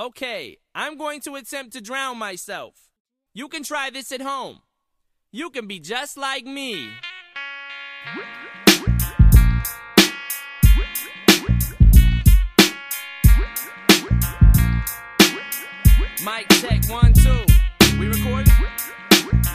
Okay, I'm going to attempt to drown myself. You can try this at home. You can be just like me. Mic check one, two. We recording?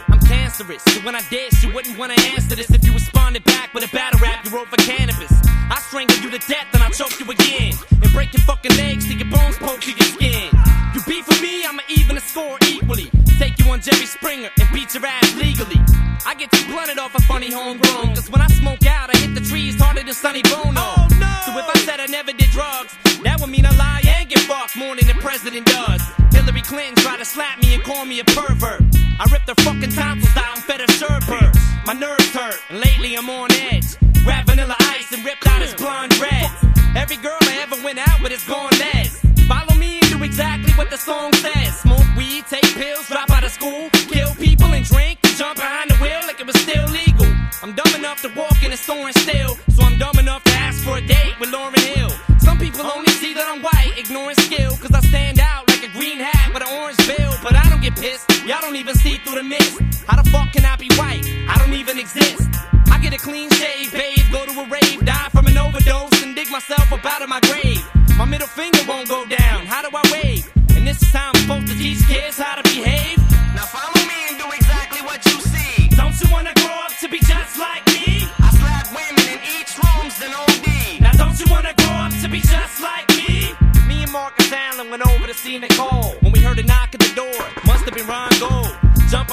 I'm cancerous, so when I dish, you wouldn't wanna answer this if you responded back with a battle rap you wrote for Canibus. I strangle you to death and I choke you again. And break your fucking legs till your bones poke through your skin. You beat for me, I'ma even the score equally. Take you on Jerry Springer and beat your ass legally. I get too blunted off a funny homegrown. Cause when I smoke out, I hit the trees harder than Sonny Bono. Oh, no. So if I said I never did drugs, that would mean I lie and get fucked more than the president does. Hillary Clinton tried to slap me and call me a pervert. I ripped her fucking tonsils out and fed her sherbert. My nerves hurt, and lately I'm on edge. Rap vanilla ice and ripped out his blonde dreads. Every girl I ever went out with is gone les. Follow me and do exactly what the song says. Smoke weed, take pills, drop out of school, kill people and drink, jump behind the wheel like it was still legal. I'm dumb enough to walk in a store and steal, so I'm dumb enough to ask for a date with Lauryn Hill. Some people only see that I'm white, ignoring skill, cause I stand out like a green hat with an orange bill. But I don't get pissed, y'all don't even see through the mist. How the fuck can I be white? I don't even exist. I get a clean shave, bathe, go to a rave, die from an overdose, and dig myself up out of my grave. My middle finger won't go down, how do I wave? And this is how I'm supposed to teach kids how to behave. Now follow me and do exactly what you see. Don't you wanna grow up to be just like me? I slap women in each rooms, then OD. Now don't you wanna grow up to be just like me? Me and Marcus Allen went over to see Nicole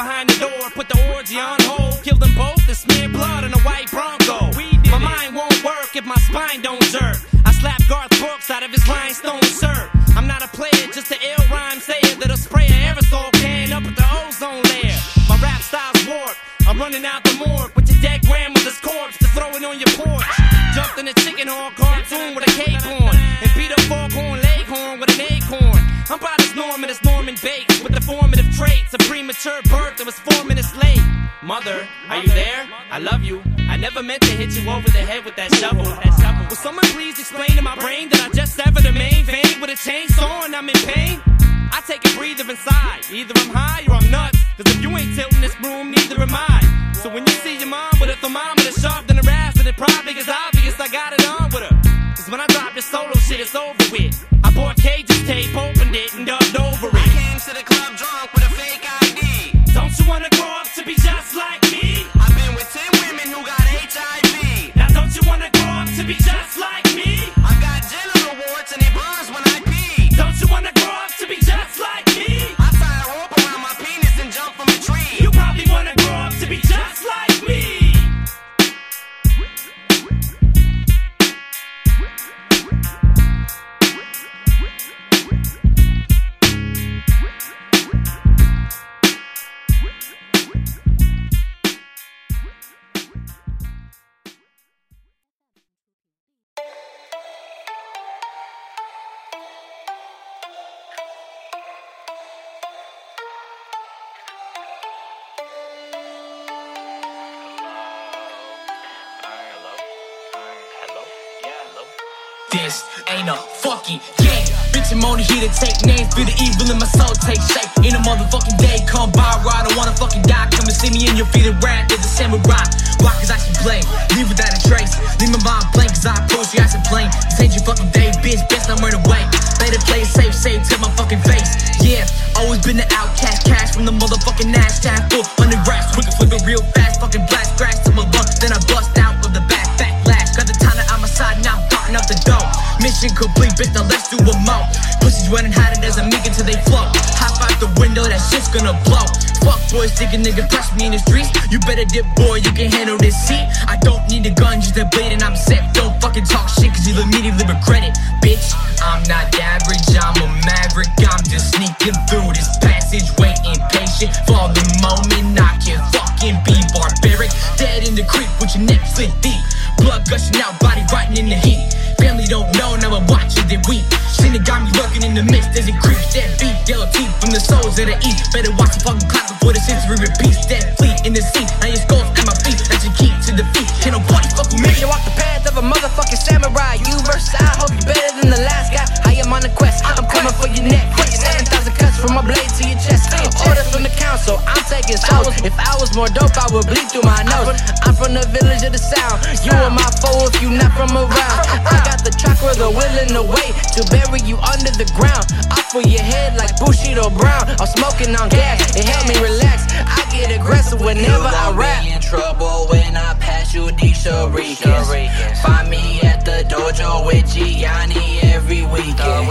behind the door, put the orgy on hold, kill them both, and smear blood on a white Bronco. My mind won't work if my spine don't jerk. I slap Garth Brooks out of his rhinestone shirt. I'm not a player, just an ill rhyme sayer that'll spray an aerosol can up at the ozone layer. My rap style's warped. I'm running out the morgue with your dead grandmother's corpse to throw it on your porch. Jumped in a chicken horn cartoon the formative traits. A premature birth that was four minutes late. Mother, are you there? I love you. I never meant to hit you over the head with that shovel. That shovel. Will someone please explain to my brain that I just severed a main vein with a chainsaw and I'm in pain? I take a breather inside. Either I'm high or I'm nuts. Cause if you ain't tilting this room, neither am I. So when you see your mom with a thermometer sharp in her ass, then it probably is obvious I got it on with her. Cause when I drop this solo shit, it's over with. You wanna grow up to be just This ain't a fucking game. Bitch, I'm only here to take names. Feel the evil in my soul take shape. In a motherfucking day come by ride, I wanna fucking die. Come and see me and you'll feel the rap. There's a samurai. Why? Cause I should blame. Leave without a trace. Leave my mind blank cause I approach you as a plane. This ain't your fucking day, bitch. Best not run away. Better play it safe, safe to my fucking face. Yeah, always been the outcast. Cash from the motherfucking ass. Time full. 100 racks. Flip it real fast. Fucking blast, scratch to my lungs. Then I bust out of the back. Backlash. Got the time on my side. Now I'm up the door. Mission complete, bitch. Now let's do a mo. Pussies running hot as a meek until they float. Hop out the window, that shit's gonna blow. Fuck boys, thinking nigga press me in the streets. You better dip, boy, you can handle this seat. I don't need a gun, just a blade, and I'm set. Don't fucking talk shit, cause you'll immediately regret it. Bitch, I'm not average, I'm a maverick. I'm just sneaking through this passage, waiting patient for the moment Gushing body rotting in the heat. Family don't know, now I'm watching they weep. Seen it got me lurking in the mist as it creeps. That beat, yellow teeth from the souls of the east. Better watch the fucking clock before the century repeats. That fleet in the sea, souls. If I was more dope, I would bleed through my nose. I'm from the village of the sound. You are my foe if you not from around. I got the track with the will and the way to bury you under the ground. Off for your head like Bushido Brown. I'm smoking on gas, it help me relax. I get aggressive whenever I rap. in trouble when I these Sharikans. Find me at the dojo with Gianni every weekend.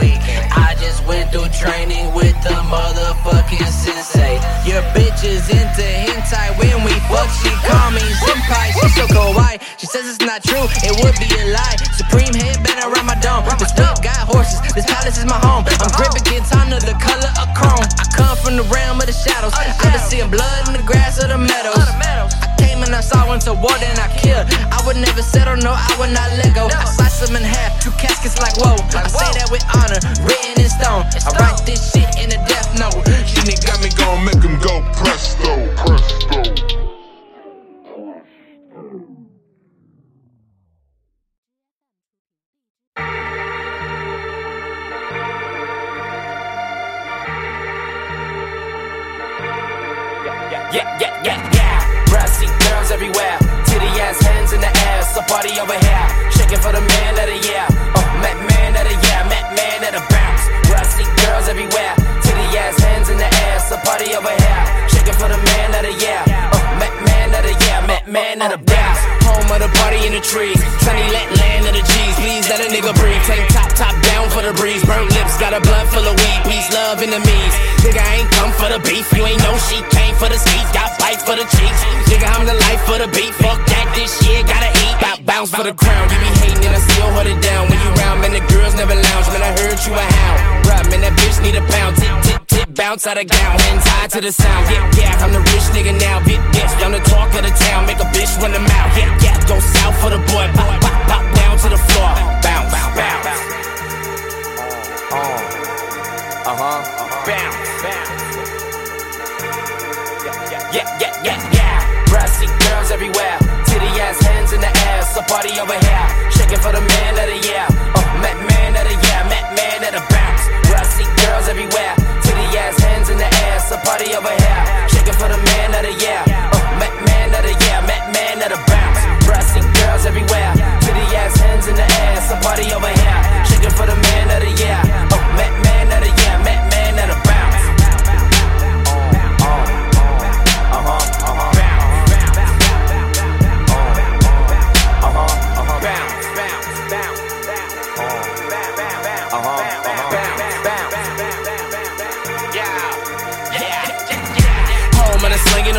I just went through training with the motherfucking sensei. Your bitch is into hentai when we fuck. She call me senpai. She so kawaii. She says it's not true. It would be a lie. Supreme headband around my dome. This whip got horses. This palace is my home. I'm gripping Quintana, the color of chrome. I come from the realm of the shadows. I've been seeing blood in the grass of the meadows. I went saw into war, then I killed. I would never settle, no, I would not let go. I slice them in half, two caskets like whoa. I say that with honor, written in stone. I write this shit in a death note. She nigga got me make party over here. Shaking for the man of the year. Oh, Matt man of the year. Matt man of the bounce. Brassy girls everywhere. Titty ass hands in the air. So party over here. Shaking for the man of the year. Oh, Matt man of the year. Matt man of the bounce. Home of the party in the trees. Sunny let land of the G's. Please let a nigga breathe. Tank top, top down for the breeze. Burnt lips, got a blunt full of weed. Peace, love, enemies. Nigga, I ain't come for the beef. You ain't know she came for the skeet. Got bite for the cheeks. Nigga, I'm the life for the beat. Fuck that, this shit gotta Bounce for the crown. You be hating and I still hold it down. When you round, man, the girls never lounge. Man, I heard you a hound. Bruh, man, that bitch need a pound. Tip, tip, tip, bounce out of gown. Hands high to the sound. Yeah, yeah, I'm the rich nigga now. Big bitch, I'm the talk of the town. Make a bitch run the mouth. Yeah, yeah, go south for the boy. Pop, pop, pop down to the floor. Bounce, bounce, bounce. Uh huh. Bounce, bounce. Yeah, yeah, yeah, yeah. Brassy girls everywhere. Air. So party over here. Shaking for the man of the year. Oh, Matt man of the year. Matt man of the bounce. Brassy girls everywhere. Titty ass hands in the air. So party over here. Shaking for the man of the year. Oh, Matt man of the year. Matt man of the bounce. Brassy girls everywhere. Titty ass hands in the air. So party over here. Shaking for the man of the year. Oh, Matt man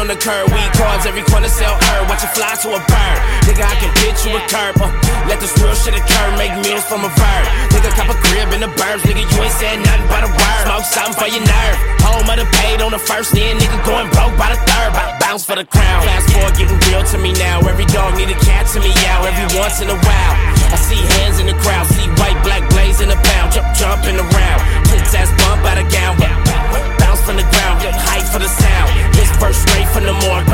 on the curb. Weed cards, every corner sell herb. Watch it fly to a bird. Nigga, I can pitch you a curb. Uh, let this real shit occur. Make meals from a verb. Nigga, cop a crib in the burbs. Nigga, you ain't said nothing but a word. Smoke something for your nerve. Home of the paid on the first, then nigga going broke by the third. Bout bounce for the crown. Fast forward, getting real to me now. Every dog need a cat to me out. Every once in a while. I see hands in the crowd. See white, black blaze in the pound. Jump, jumping around. Tits ass bump out of gown. Bounce from the ground. Hype for the sound. Verse straight from the morgue.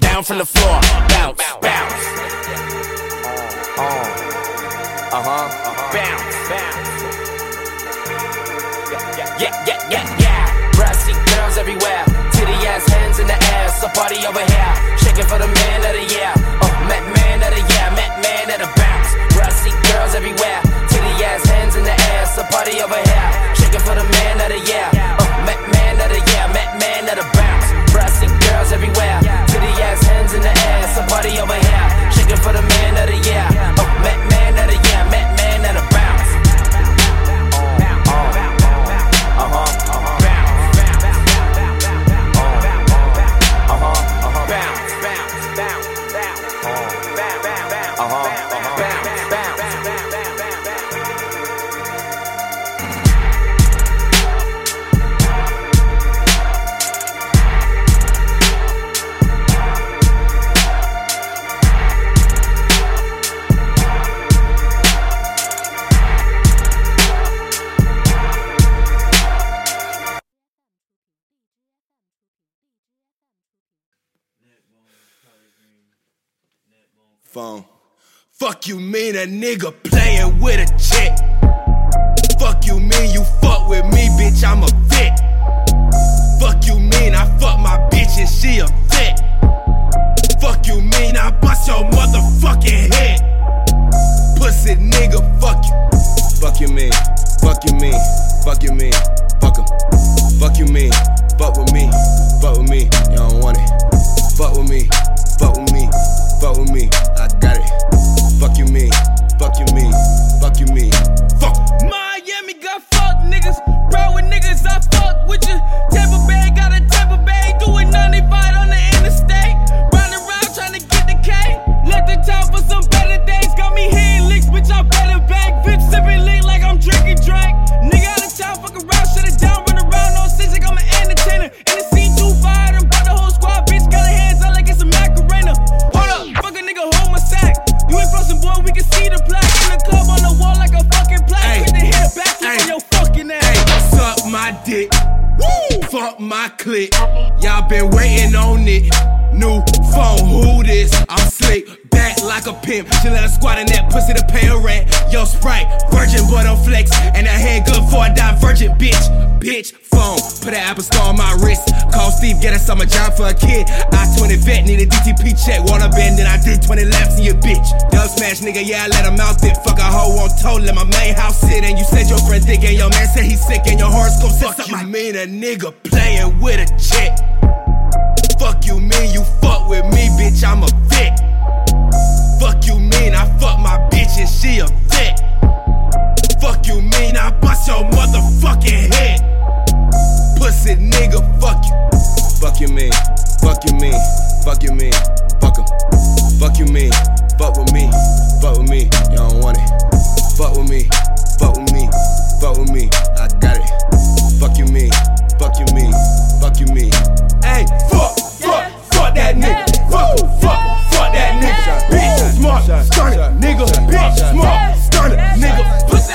Down from the floor. Bounce, bounce. Uh huh. Bounce, bounce. Yeah, yeah, yeah, yeah. Brassy girls everywhere. Titty ass hands in the air. So party over here. Shaking for the man of the year. Oh, Matt man of the year. Matt man of the bounce. Brassy girls everywhere. Titty ass hands in the air. So party over here. Shaking for the man of the year. Oh, Matt man of the year. Matt man of the bounce. Girls everywhere. Titty ass hands in the air. So party over here. Shaking for the You mean a nigga playing with a chick. Fuck you mean you fuck with me, bitch, I'm a fit. Fuck you mean I fuck my bitch and she a vet? Fuck you mean I bust your motherfucking head? Pussy nigga, fuck you. Fuck you mean, fuck you mean, fuck you mean, fuck em. Fuck you mean, fuck with me, fuck with me, you don't want it. Fuck with me, fuck with me, fuck with me, I put star on my wrist. Call Steve, get a summer job for a kid. I 20 vet, need a DTP check. Wanna bend, then I do 20 laps in your bitch. Dub smash, nigga, yeah, I let him out it. Fuck a hoe on toe, let my main house sit. And you said your friend thick, and your man said he's sick. And your horoscope said Fuck you mean a nigga playing with a chick. Fuck you mean you fuck with me, bitch, I'm a vet. Fuck you mean I fuck my bitch and she a vet. Fuck you mean I bust your motherfucking head. Pussy nigga, fuck you. Fuck you mean, fuck you mean, fuck you mean, fuck em. Fuck you mean, fuck with me, fuck with me, you don't want it. Fuck with me, fuck with me, fuck with me, I got it. Fuck you mean, fuck you mean, fuck you mean. Hey, fuck, fuck, fuck that nigga. Fuck, fuck, fuck that nigga. Bitch, smart, stunner, nigga. Bitch, smart, stunner, nigga. Pussy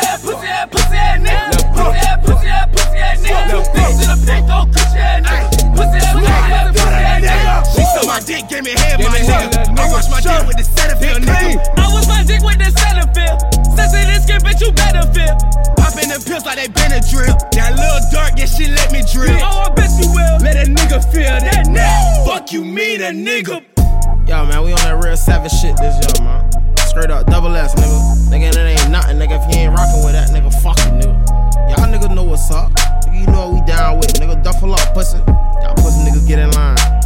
ass nigga. Bitch to the pink, don't pussy ass nigga. Pussy ass, pussy ass, pussy ass nigga. She suck my dick, gave me head, my nigga. I wash my dick with the Cetaphil, nigga. I was my dick with the Cetaphil. Sensei this skin, bitch, you better feel. Popping the pills like they Benadryl. That little dark, yeah, she let me drill. Oh, I bet you will. Let a nigga feel that now. Fuck you mean a nigga. Yo, man, we on that real savage shit this year, man. Straight up, double S, nigga. Nigga, that ain't nothing, nigga. If you ain't rocking with that, nigga, fuck you, nigga. Y'all niggas know what's up. You know we down with. Nigga, duffel up, pussy. Y'all pussy niggas get in line.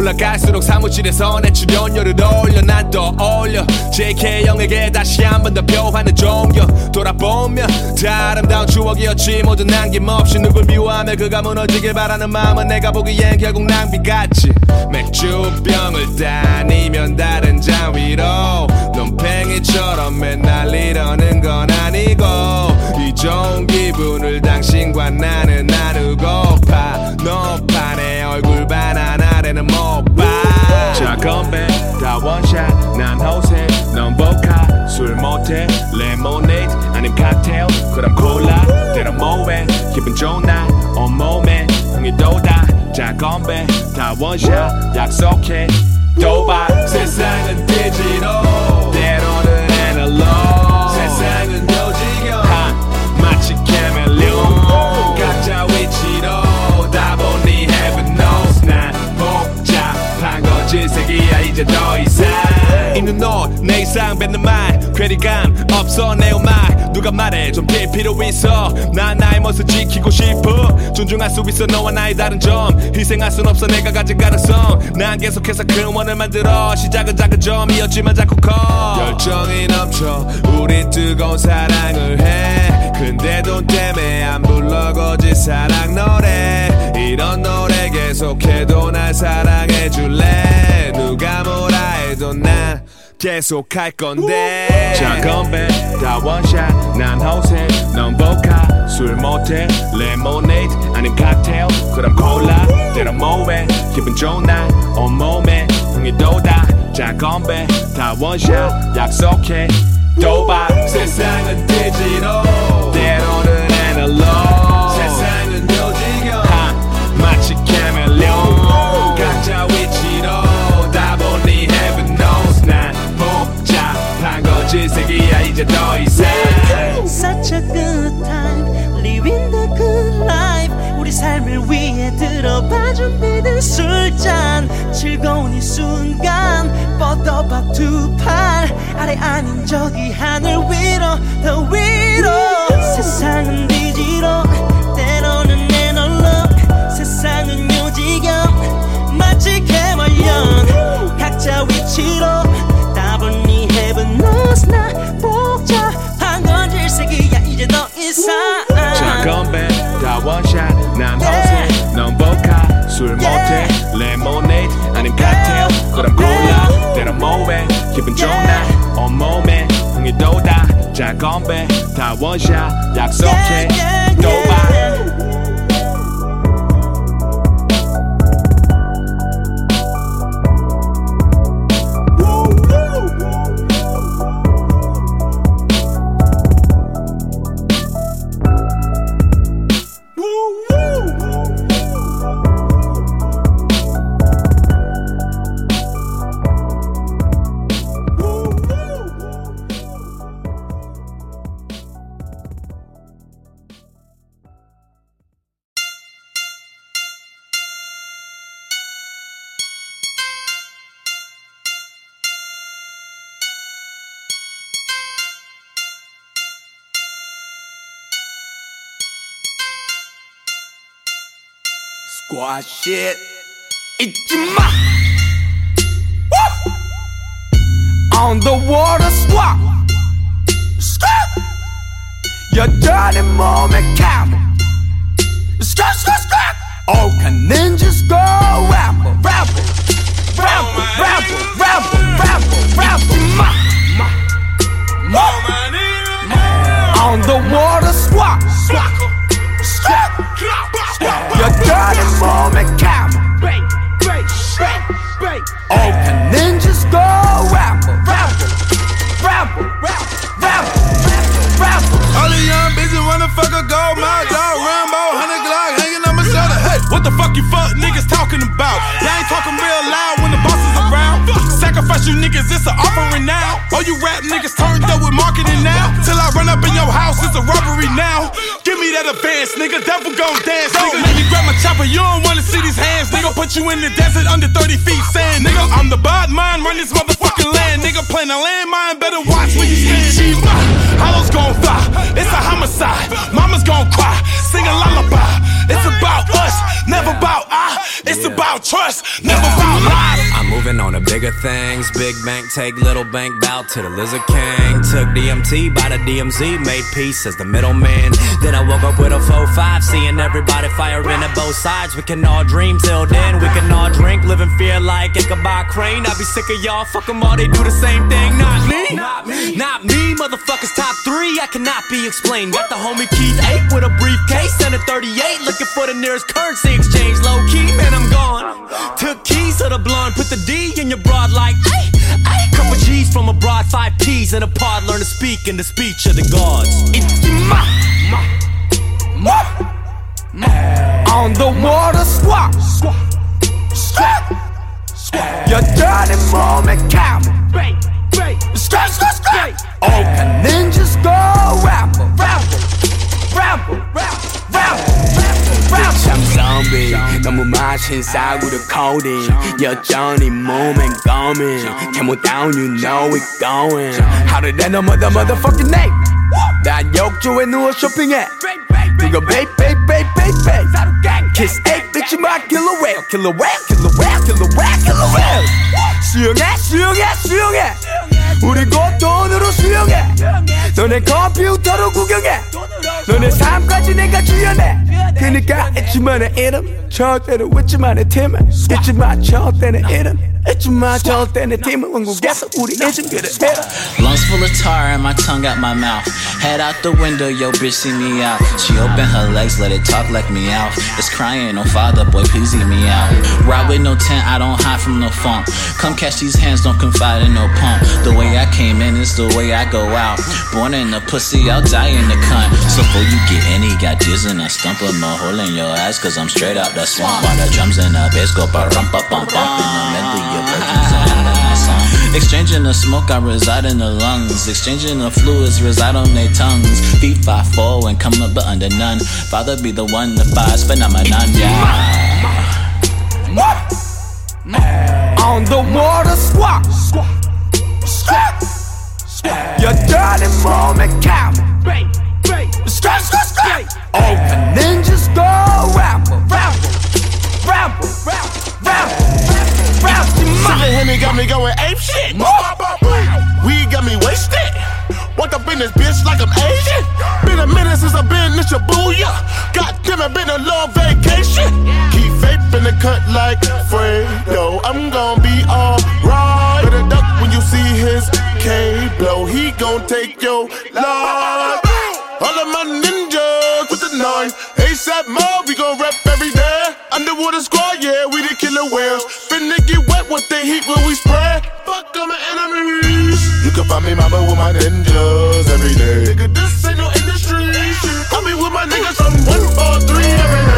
올라갈수록 사무실에서 내 출연료를 올려. 난 더 올려. JK 형에게 다시 한 번 더 표하는 종교. 돌아보면 다 아름다운 추억이었지. 모두 남김없이 누굴 미워하며 그가 무너지길 바라는 마음은 내가 보기엔 결국 낭비 같지 맥주병을 다니면 다른 잔 위로. 논팽이처럼 맨날 이러는 건 아니고. 이 좋은 기분을 당신과 나는 나누고파 내 얼굴 바나나 래는 못봐자 건배. 다 원샷. 난 호세. 넌 보카 술 못해. 레모네이드. 아님 칵테일. 그럼 콜라. 때론 뭐해? 기분 좋은 날 온몸에 흥이 돋아. 자 건배. 다 원샷. 약속해. 도박. 세상은 디지털 이제 더 이상 있는 옷내 이상 뱉는 말. 괴리감 없어 내 음악 누가 말해 좀필 필요 있어. 난 나의 멋을 지키고 싶어. 존중할 수 있어 너와 나의 다른 점. 희생할 순 없어 내가 가진 가능성. 난 계속해서 큰 원을 만들어. 시작은 작은 점이었지만 자꾸 커. 열정이 넘쳐 우린 뜨거운 사랑을 해. 근데 돈 때문에 안 불러 거짓 사랑 노래. 이런 노래 계속해도 날 사랑해 줄래? 누가 뭐라 해도 난 계속 할 건데. 자 건배 다 원샷 난 호세. 넌 보카 술 모텔 레모네이드 아님 칵테일 그럼 콜라 때론 모에. 기분 좋은 날 온몸에. 흥이 돋아. 자 건배 다 원샷 약속해. 도박 세상은 때로 이제 더 이상. Such a good time Living the good life. 우리 삶을 위해 들어봐 준비된 술잔. 즐거운 이 순간 뻗어봐 두 팔. 아래 아닌 저기 하늘 위로 더 위로 칵테일 그럼 콜라 때론 모에 기분 좋은 날 온몸에 흥이 돋아 자 건배 다 원샷 약속해 도박 squash it. Ichima! Woo! On the water swap. Skirt! Your dirty moment cap. Skirt, skirt, skirt! Oh, can ninjas go rapper, rapper, rapper, rapper, rapper, rapper, rapper, ma, ma, ma. On the water swap, swap your dirty moment camera. Break, break, break, break. All the ninjas go rapper, rapper, rapper, rapper, rapper, rapper. All the young bitches wanna fuck a gold mine dog Rambo, hundred Glock hanging on my shoulder. Hey, what the fuck you fuck niggas talking about? Y'all ain't talking real. Sacrifice you niggas, it's an offering now. Oh, you rap niggas turned up with marketing now. Till I run up in your house, it's a robbery now. Give me that advance, nigga. Devil gon' dance, nigga. Let me grab my chopper, you don't wanna see these hands, nigga. Put you in the desert under 30 feet sand, nigga. I'm the bad mind, run this motherfucking land, nigga. Playing a landmine, better watch where you stand. Shima, hollows gon' fly, it's a homicide. Mama's gon' cry, sing a lullaby. It's about us, never about I. It's about trust, never about lies. I'm moving on to bigger things. Big bank take little bank bow to the lizard king. Took DMT by the DMZ, made peace as the middleman. Then I woke up with a 4-5, seeing everybody firing at both sides. We can all dream till then, we can all drink, live in fear like Ichabod Crane. I be sick of y'all, fuck 'em all, they do the same thing. Not me, not me, not me, motherfuckers top three. I cannot be explained. Got the homie Keith Ape with a briefcase and a 38, looking for the nearest currency exchange. Low key, man, I'm gone. I'm gone. Took keys to the blonde, put the D in your broad like. Ay, ay. Couple G's from abroad, five P's in a pod, learn to speak in the speech of the gods. It's ma, ma, ma, ma. On the water, squat, squat, squat. Your dirty moment. 너무 마셔 친 싸구려 coding 여전히 몸엔 coming Camel down you know we going 하루 내 넘어다 motherfucking name 난 욕조에 누워 쇼핑해 그거 베이 베이 베이 베이 베이 Kiss 8 bitch my killer whale killer whale killer whale killer whale killer whale 수영해 수영해 수영해 우리 곧 돈으로 수영해 너네 컴퓨터로 구경해 너네 삶까지 내가 주연해 Then the guy at your money in him. Charge at it with your money timber. Get your mind charged and Lungs full of tar and my tongue out my mouth. Head out the window, yo bitch see me out. She open her legs, let it talk like me out. It's crying, no father, boy, please eat me out. Ride with no tent, I don't hide from no funk. Come catch these hands, don't confide in no pump. The way I came in is the way I go out. Born in the pussy, I'll die in the cunt. So before you get any, got and I stump of a hole in your ass, cause I'm straight out the swamp. While the drums in the bass go ba rum pa bum bum. In the medley, your virgins are in my song. Exchanging the smoke, I reside in the lungs. Exchanging the fluids, reside on their tongues. Feet five four and come up but under none. Father be the one, the five phenomenon, yeah. On the water squat Squat Your dirty moment count Scratch, scratch, scratch oh, All the ninjas go ramble, ramble, ramble, ramble, ramble, Sippin' Henny got me going ape shit. Weed got me wasted. Walked up in this bitch like I'm Asian. Been a minute since I've been in Shibuya. God damn it, been a long vacation. Keep vaping the cut like Fredo. I'm gonna be alright. Better duck when you see his K blow. He gon' take your life. All of my ninjas with the nine. ASAP mob, we gon' rap every day. Underwater squad, yeah, we the killer whales. Finna get wet with the heat when we spray. Fuck all my enemies. You can find me mama with my ninjas every day. Nigga, this ain't no industry. I be with my niggas from 143 every day.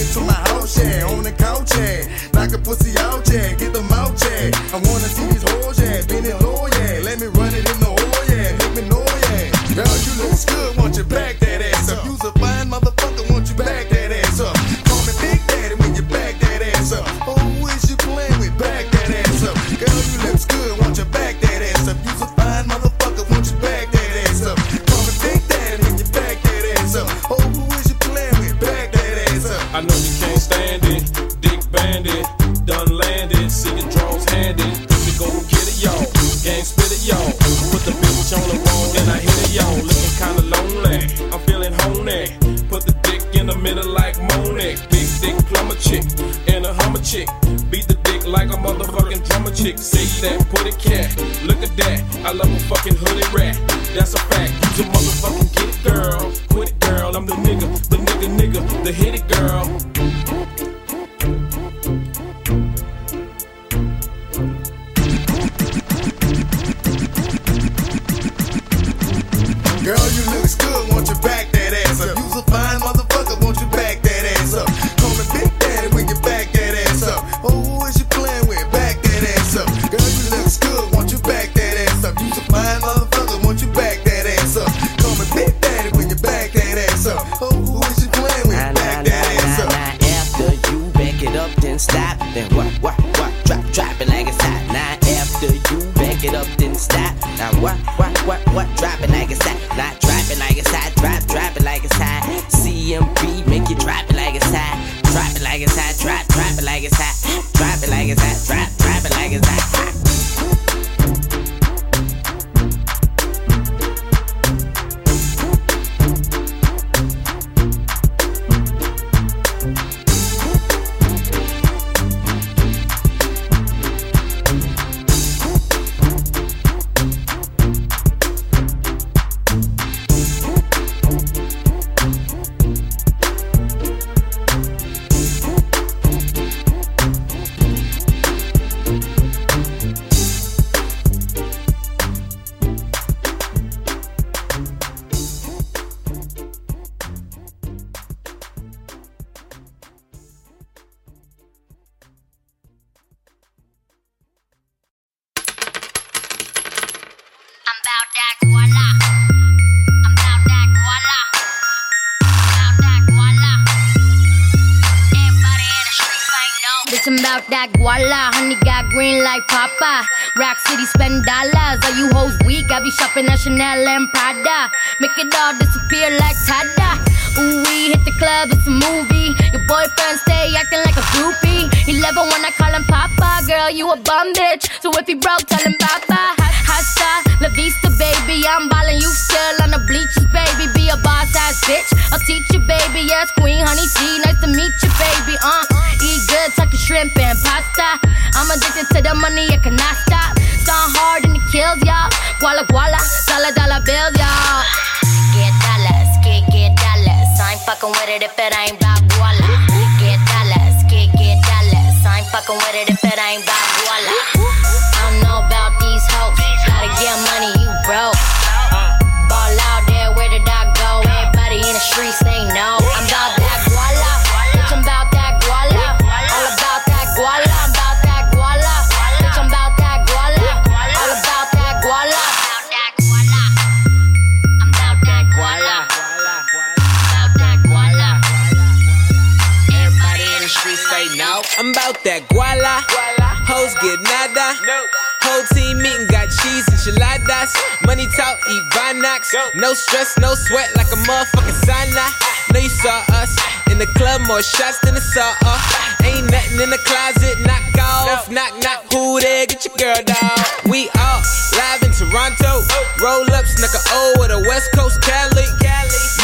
It to my house, yeah. On the couch, yeah. Knock a pussy out, yeah. Get them out, yeah. I wanna see these Girl, you green like Papa. Rock City spend dollars. Are you hoes weak? I be shopping at Chanel and Prada. Make it all disappear like Tada. Ooh, we hit the club, it's a movie. Your boyfriend stay acting like a groupie. He love when I call him Papa. Girl, you a bum bitch. So if he broke, tell him Papa. Hasta la vista, baby. I'm ballin', you still on the bleachers, baby. Be a boss ass bitch. I'll teach you, baby. Yes, Queen Honey T. Nice to meet you, baby. Uh, eat good, talking shrimp and pasta. I'm addicted to the money, I cannot stop. Gone hard and it kills y'all. Guala guala, dollar dollar bills, y'all. Get dollars, get get dollars. I ain't fucking with it if it ain't about guala. Get dollars, get get dollars. I ain't fucking with it if it ain't Money talk. No stress, no sweat like a motherfucking sauna. Know you saw us in the club, more shots than a saw off. Ain't nothing in the closet, knock off. Knock, knock, who there? Get your girl, dog. We all live in Toronto. Roll up, snuck a O with a West Coast Cali.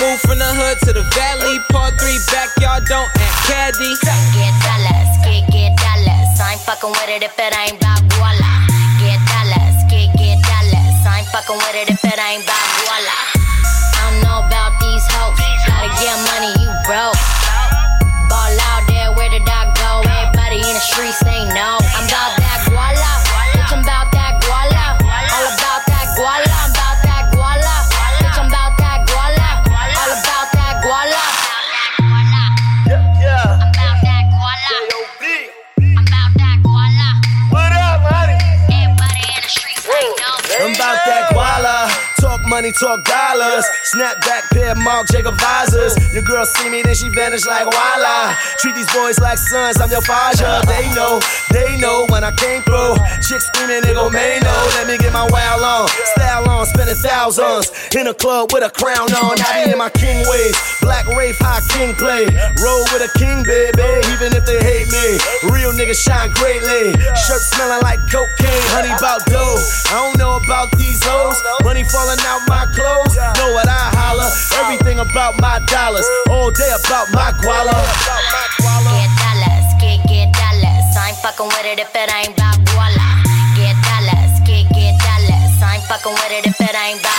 Move from the hood to the valley. Part three, backyard, don't act caddy. Get dollars, get get dollars. I ain't fucking with it if it ain't about guala. Fucking with it if it ain't guala. I don't know about these hoes. Gotta get money, you broke. Ball out there, where did I go? Everybody in the streets say no. I'm about that Talk dollars. Snap back Jacob visors. Your girl see me, then she vanish like voila. Treat these boys like sons, I'm your father. They know, they know when I came through. Chicks screaming, they gon' may know. Let me get my wow on. Style on, spending thousands. In a club with a crown on. I be in my king ways. Black Rafe, high king play. Roll with a king, baby. Even if they hate me. Real niggas shine greatly. Shirt smelling like cocaine, honey bout dough. I don't know about these hoes. Money falling out my clothes. Know what I holler. Everything about my dollars, all day about my guala. Get dollars, get get dollars. I ain't fucking with it if it ain't about guala. Get dollars, get get dollars. I ain't fucking with it if it ain't about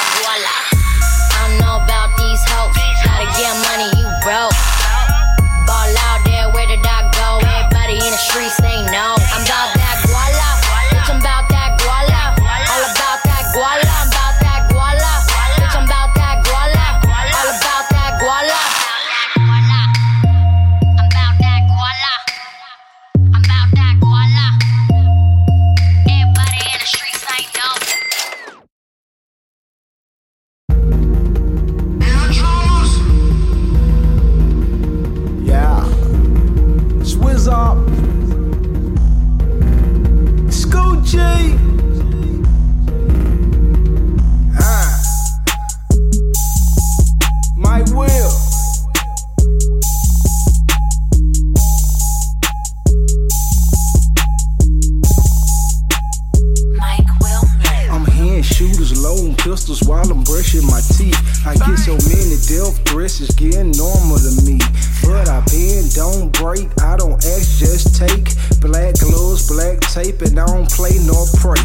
shooters loading pistols while I'm brushing my teeth. I get so many death threats, it's getting normal to me. But I bend, don't break, I don't ask, just take. Black gloves, black tape, and I don't play nor pray.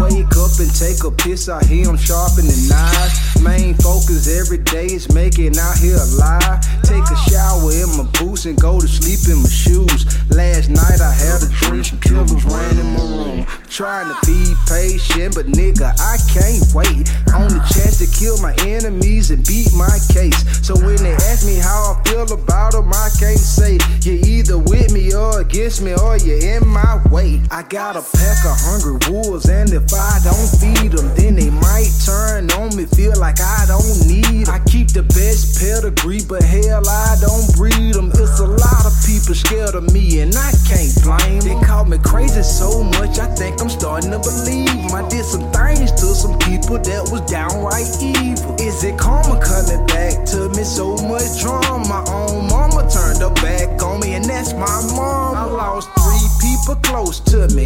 Wake up and take a piss, I hear 'em sharpening knives. Main focus every day is making out here alive. Take a shower in my boots and go to sleep in my shoes. Last night I had a dream, some killers ran in my room. Trying to be patient, but nigga, I can't wait. On the chance to kill my enemies and beat my case. So when they ask me how I feel about them, I can't say you're either with me or against me or you're in my way. I got a pack of hungry wolves, and if I don't feed them, then they might turn on me, feel like I don't need 'em. I keep the best pedigree, but hell, I don't breed them. It's a lot of people scared of me, and I can't blame 'em. They call me crazy so much, I think I'm starting to believe 'em. I did some things to some people that was downright evil. Is it karma coming back to me? So much trauma. My own mama turned her back on me, and that's my mom. I lost three people close to me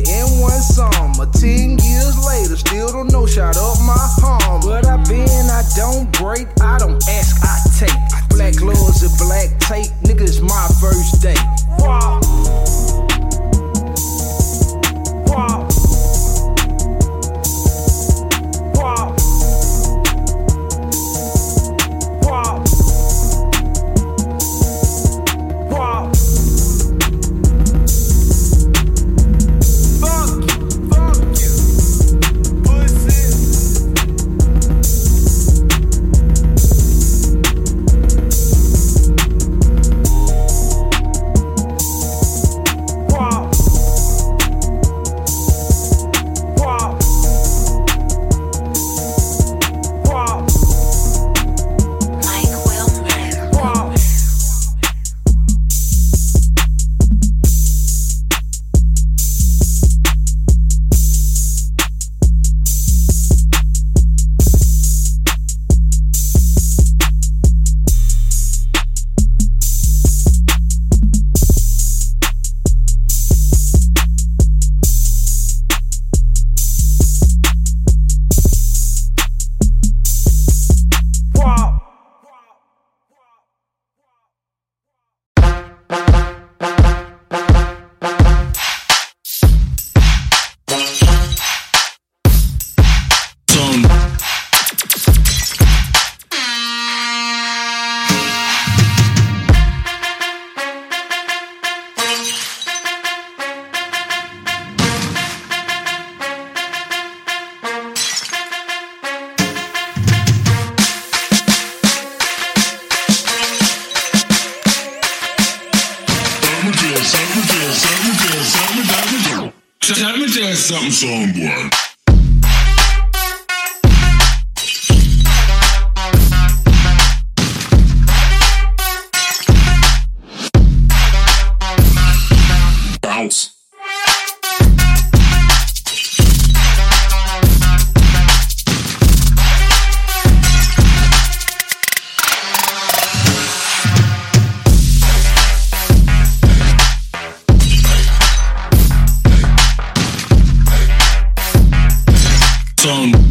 Son.